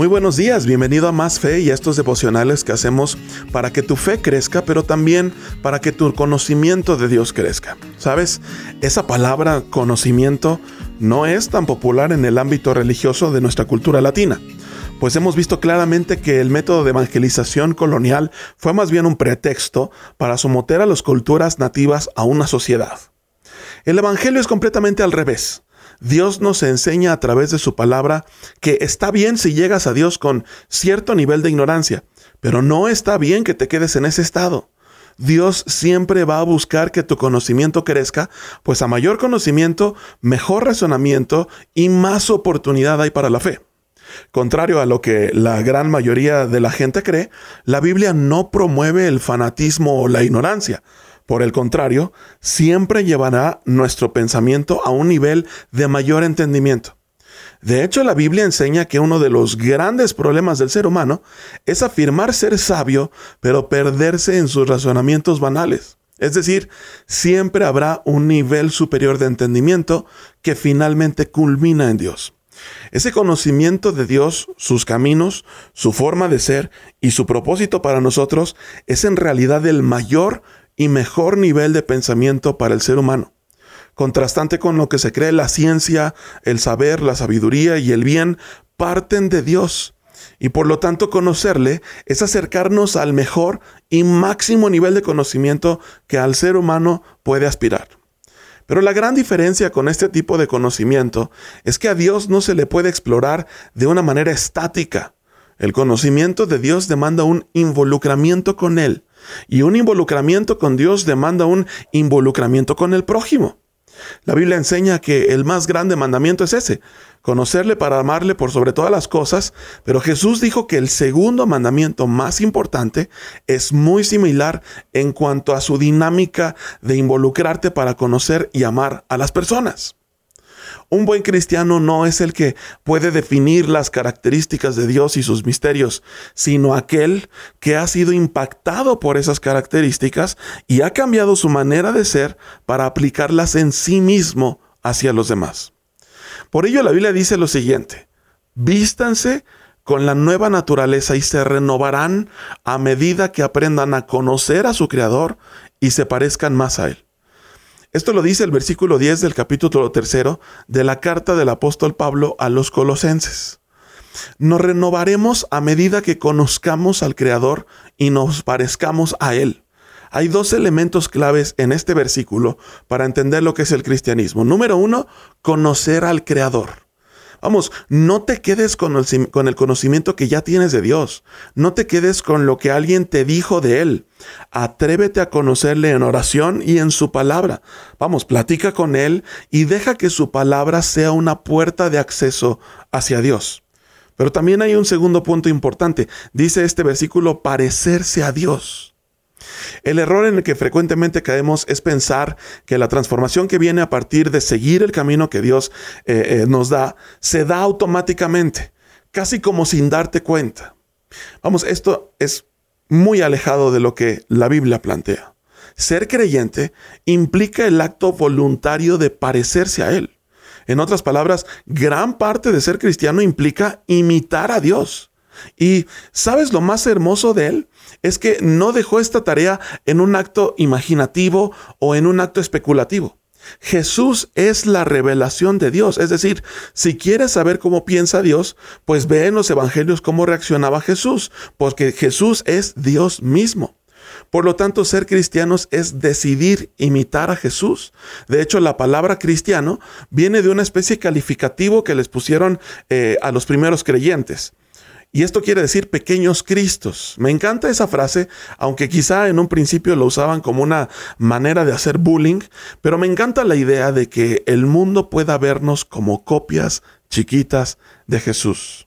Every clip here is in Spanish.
Muy buenos días, bienvenido a Más Fe y a estos devocionales que hacemos para que tu fe crezca, pero también para que tu conocimiento de Dios crezca. ¿Sabes? Esa palabra conocimiento no es tan popular en el ámbito religioso de nuestra cultura latina, pues hemos visto claramente que el método de evangelización colonial fue más bien un pretexto para someter a las culturas nativas a una sociedad. El Evangelio es completamente al revés. Dios nos enseña a través de su palabra que está bien si llegas a Dios con cierto nivel de ignorancia, pero no está bien que te quedes en ese estado. Dios siempre va a buscar que tu conocimiento crezca, pues a mayor conocimiento, mejor razonamiento y más oportunidad hay para la fe. Contrario a lo que la gran mayoría de la gente cree, la Biblia no promueve el fanatismo o la ignorancia. Por el contrario, siempre llevará nuestro pensamiento a un nivel de mayor entendimiento. De hecho, la Biblia enseña que uno de los grandes problemas del ser humano es afirmar ser sabio, pero perderse en sus razonamientos banales. Es decir, siempre habrá un nivel superior de entendimiento que finalmente culmina en Dios. Ese conocimiento de Dios, sus caminos, su forma de ser y su propósito para nosotros es en realidad el mayor y mejor nivel de pensamiento para el ser humano. Contrastante con lo que se cree la ciencia, el saber, la sabiduría y el bien parten de Dios. Y por lo tanto conocerle es acercarnos al mejor y máximo nivel de conocimiento que al ser humano puede aspirar. Pero la gran diferencia con este tipo de conocimiento es que a Dios no se le puede explorar de una manera estática. El conocimiento de Dios demanda un involucramiento con Él, y un involucramiento con Dios demanda un involucramiento con el prójimo. La Biblia enseña que el más grande mandamiento es ese, conocerle para amarle por sobre todas las cosas, pero Jesús dijo que el segundo mandamiento más importante es muy similar en cuanto a su dinámica de involucrarte para conocer y amar a las personas. Un buen cristiano no es el que puede definir las características de Dios y sus misterios, sino aquel que ha sido impactado por esas características y ha cambiado su manera de ser para aplicarlas en sí mismo hacia los demás. Por ello la Biblia dice lo siguiente, vístanse con la nueva naturaleza y se renovarán a medida que aprendan a conocer a su Creador y se parezcan más a Él. Esto lo dice el versículo 10 del capítulo tercero de la carta del apóstol Pablo a los colosenses. Nos renovaremos a medida que conozcamos al Creador y nos parezcamos a Él. Hay dos elementos claves en este versículo para entender lo que es el cristianismo. Número uno, conocer al Creador. Vamos, no te quedes con el, conocimiento que ya tienes de Dios. No te quedes con lo que alguien te dijo de Él. Atrévete a conocerle en oración y en su palabra. Vamos, platica con Él y deja que su palabra sea una puerta de acceso hacia Dios. Pero también hay un segundo punto importante. Dice este versículo, parecerse a Dios. El error en el que frecuentemente caemos es pensar que la transformación que viene a partir de seguir el camino que Dios eh, eh, nos da se da automáticamente, casi como sin darte cuenta. Vamos, esto es muy alejado de lo que la Biblia plantea. Ser creyente implica el acto voluntario de parecerse a Él. En otras palabras, gran parte de ser cristiano implica imitar a Dios. Y ¿sabes lo más hermoso de él? Es que no dejó esta tarea en un acto imaginativo o en un acto especulativo. Jesús es la revelación de Dios. Es decir, si quieres saber cómo piensa Dios, pues ve en los evangelios cómo reaccionaba Jesús, porque Jesús es Dios mismo. Por lo tanto, ser cristianos es decidir imitar a Jesús. De hecho, la palabra cristiano viene de una especie calificativo que les pusieron eh, a los primeros creyentes. Y esto quiere decir pequeños Cristos. Me encanta esa frase, aunque quizá en un principio lo usaban como una manera de hacer bullying, pero me encanta la idea de que el mundo pueda vernos como copias chiquitas de Jesús.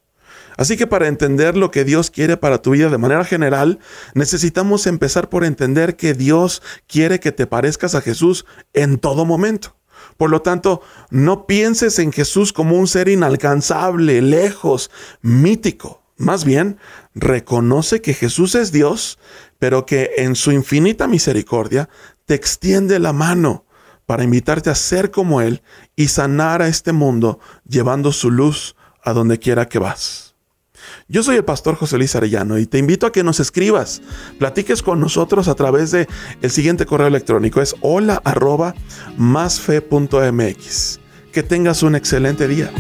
Así que para entender lo que Dios quiere para tu vida de manera general, necesitamos empezar por entender que Dios quiere que te parezcas a Jesús en todo momento. Por lo tanto, no pienses en Jesús como un ser inalcanzable, lejos, mítico. Más bien, reconoce que Jesús es Dios, pero que en su infinita misericordia te extiende la mano para invitarte a ser como Él y sanar a este mundo llevando su luz a donde quiera que vas. Yo soy el pastor José Luis Arellano y te invito a que nos escribas, platiques con nosotros a través de el siguiente correo electrónico es hola arroba másfe.mx. Que tengas un excelente día.